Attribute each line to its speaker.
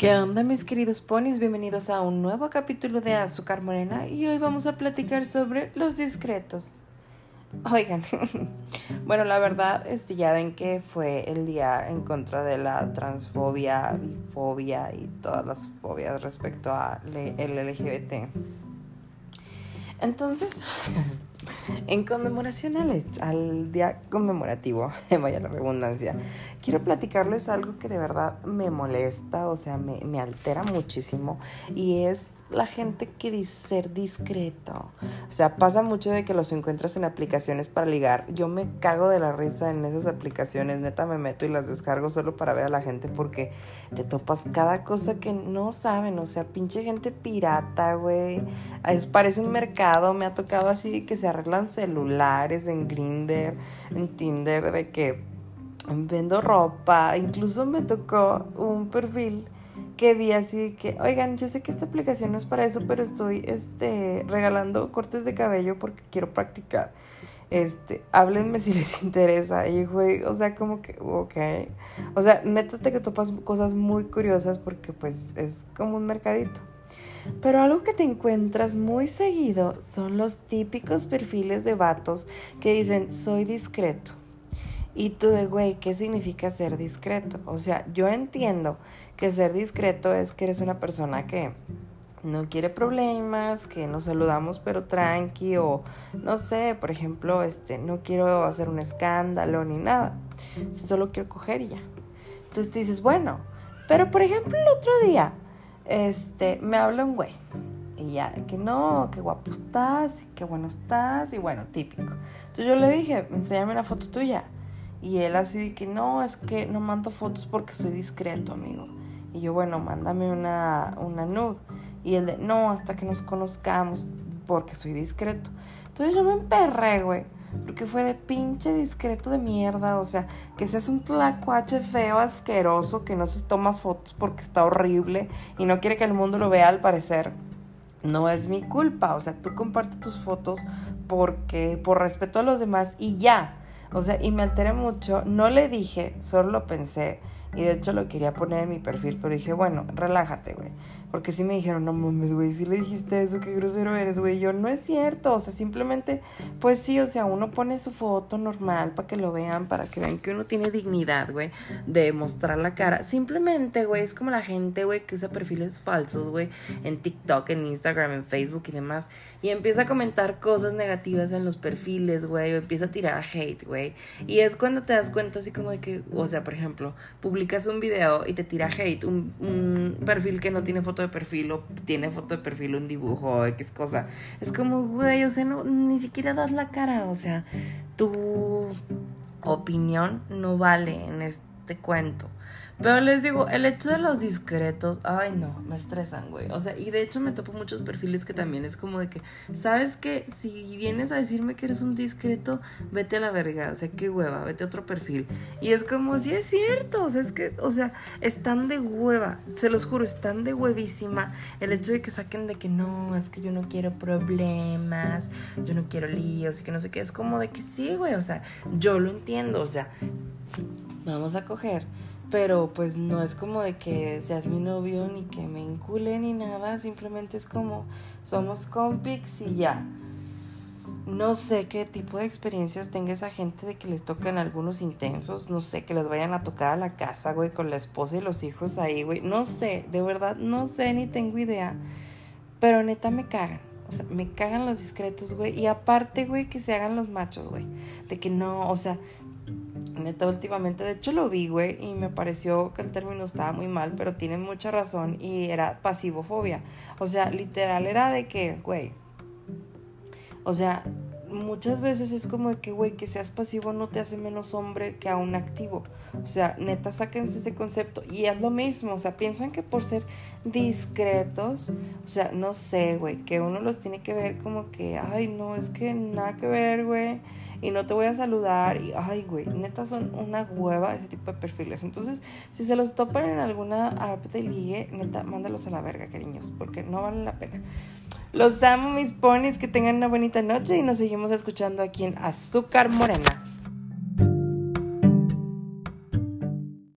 Speaker 1: ¿Qué onda mis queridos ponis? Bienvenidos a un nuevo capítulo de Azúcar Morena y hoy vamos a platicar sobre los discretos. Oigan, bueno, la verdad es que ya ven que fue el día en contra de la transfobia, bifobia y todas las fobias respecto a el LGBT. Entonces, en conmemoración al, día conmemorativo, vaya la redundancia, quiero platicarles algo que de verdad me molesta, o sea, me, altera muchísimo, y es la gente que dice ser discreto. O sea, pasa mucho de que los encuentras en aplicaciones para ligar. Yo me cago de la risa en esas aplicaciones. Neta, me meto y las descargo solo para ver a la gente porque te topas cada cosa que no saben. O sea, pinche gente pirata, güey. Es, parece un mercado. Me ha tocado así que se arreglan celulares en Grinder, en Tinder, de que vendo ropa. Incluso me tocó un perfil que vi así que, oigan, yo sé que esta aplicación no es para eso, pero estoy este, regalando cortes de cabello porque quiero practicar. Este, háblenme si les interesa. Y güey, o sea, como que, ok. O sea, neta te que topas cosas muy curiosas porque pues es como un mercadito. Pero algo que te encuentras muy seguido son los típicos perfiles de vatos que dicen soy discreto. Y tú de, güey, ¿qué significa ser discreto? O sea, yo entiendo que ser discreto es que eres una persona que no quiere problemas, que nos saludamos pero tranqui o no sé, por ejemplo, este, no quiero hacer un escándalo ni nada, solo quiero coger y ya. Entonces dices, bueno, pero por ejemplo el otro día, este, me habla un güey y ya, que no, qué guapo estás, y qué bueno estás y bueno, típico. Entonces yo le dije, enséñame una foto tuya. Y él así que no, es que no mando fotos porque soy discreto, amigo. Y yo, bueno, mándame una, una nude. Y él de, no, hasta que nos conozcamos, porque soy discreto. Entonces yo me emperré, güey. Porque fue de pinche discreto de mierda. O sea, que seas un tlacuache feo, asqueroso, que no se toma fotos porque está horrible y no quiere que el mundo lo vea al parecer. No es mi culpa. O sea, tú comparte tus fotos porque, por respeto a los demás y ya. O sea, y me alteré mucho. No le dije, solo lo pensé. Y de hecho lo quería poner en mi perfil, pero dije, bueno, relájate, güey. Porque sí me dijeron, no mames, güey, si le dijiste eso, qué grosero eres, güey. Yo, no es cierto, o sea, simplemente, pues sí, o sea, uno pone su foto normal para que lo vean, para que vean que uno tiene dignidad, güey, de mostrar la cara. Simplemente, güey, es como la gente, güey, que usa perfiles falsos, güey, en TikTok, en Instagram, en Facebook y demás. Y empieza a comentar cosas negativas en los perfiles, güey, o empieza a tirar hate, güey. Y es cuando te das cuenta así como de que, o sea, por ejemplo, publicas un video y te tira hate, un, un perfil que no tiene foto de perfil o tiene foto de perfil un dibujo o X cosa. Es como, güey, o sea, no, ni siquiera das la cara, o sea, tu opinión no vale en este cuento. Pero les digo, el hecho de los discretos, ay no, me estresan, güey. O sea, y de hecho me topo muchos perfiles que también es como de que, ¿sabes que Si vienes a decirme que eres un discreto, vete a la verga, o sea, qué hueva, vete a otro perfil. Y es como, sí es cierto, o sea, es que, o sea, están de hueva, se los juro, están de huevísima. El hecho de que saquen de que no, es que yo no quiero problemas, yo no quiero líos y que no sé qué, es como de que sí, güey, o sea, yo lo entiendo, o sea, vamos a coger pero pues no es como de que seas mi novio ni que me incule ni nada, simplemente es como somos compix y ya. No sé qué tipo de experiencias tenga esa gente de que les tocan algunos intensos, no sé, que les vayan a tocar a la casa, güey, con la esposa y los hijos ahí, güey, no sé, de verdad, no sé ni tengo idea, pero neta me cagan. O sea, me cagan los discretos, güey. Y aparte, güey, que se hagan los machos, güey. De que no, o sea, Neta, últimamente, de hecho lo vi, güey, y me pareció que el término estaba muy mal, pero tienen mucha razón y era pasivofobia. O sea, literal era de que, güey, o sea, muchas veces es como de que, güey, que seas pasivo no te hace menos hombre que a un activo. O sea, neta, sáquense ese concepto. Y es lo mismo, o sea, piensan que por ser discretos, o sea, no sé, güey, que uno los tiene que ver como que, ay, no, es que nada que ver, güey y no te voy a saludar y ay, güey, neta son una hueva ese tipo de perfiles. Entonces, si se los topan en alguna app de ligue, neta, mándalos a la verga, cariños, porque no valen la pena. Los amo, mis ponis, que tengan una bonita noche y nos seguimos escuchando aquí en Azúcar Morena.